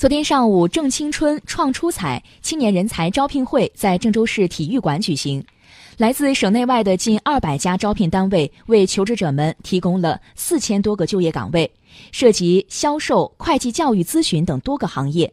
昨天上午，正青春创出彩青年人才招聘会在郑州市体育馆举行，来自省内外的近二百家招聘单位为求职者们提供了四千多个就业岗位，涉及销售、会计、教育、咨询等多个行业。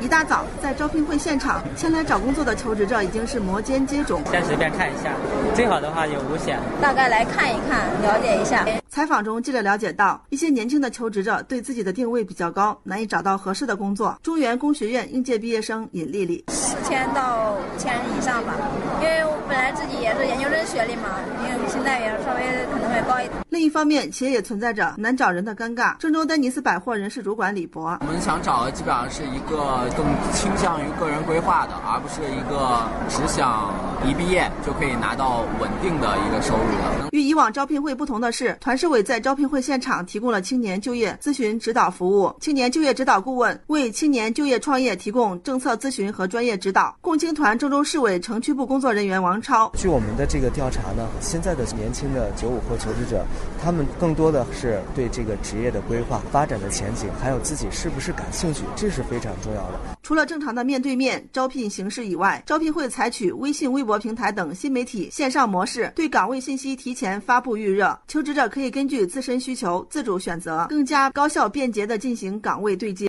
一大早，在招聘会现场，前来找工作的求职者已经是摩肩接踵。先随便看一下，最好的话有五险，大概来看一看，了解一下。采访中，记者了解到，一些年轻的求职者对自己的定位比较高，难以找到合适的工作。中原工学院应届毕业生尹丽丽，四千到五千以上吧，因为我本来自己也是研究生学历嘛，因为现在也稍微可能会高一点。另一方面，企业也存在着难找人的尴尬。郑州丹尼斯百货人事主管李博，我们想找的基本上是一个更倾向于个人规划的，而不是一个只想一毕业就可以拿到稳定的一个收入的。与以往招聘会不同的是，团市委在招聘会现场提供了青年就业咨询指导服务，青年就业指导顾问为青年就业创业提供政策咨询和专业指导。共青团郑州市委城区部工作人员王超，据我们的这个调查呢，现在的年轻的九五后求职者，他们更多的是对这个职业的规划、发展的前景，还有自己是不是感兴趣，这是非常重要的。除了正常的面对面招聘形式以外，招聘会采取微信、微博平台等新媒体线上模式，对岗位信息提前发布预热，求职者可以根据自身需求自主选择，更加高效便捷地进行岗位对接。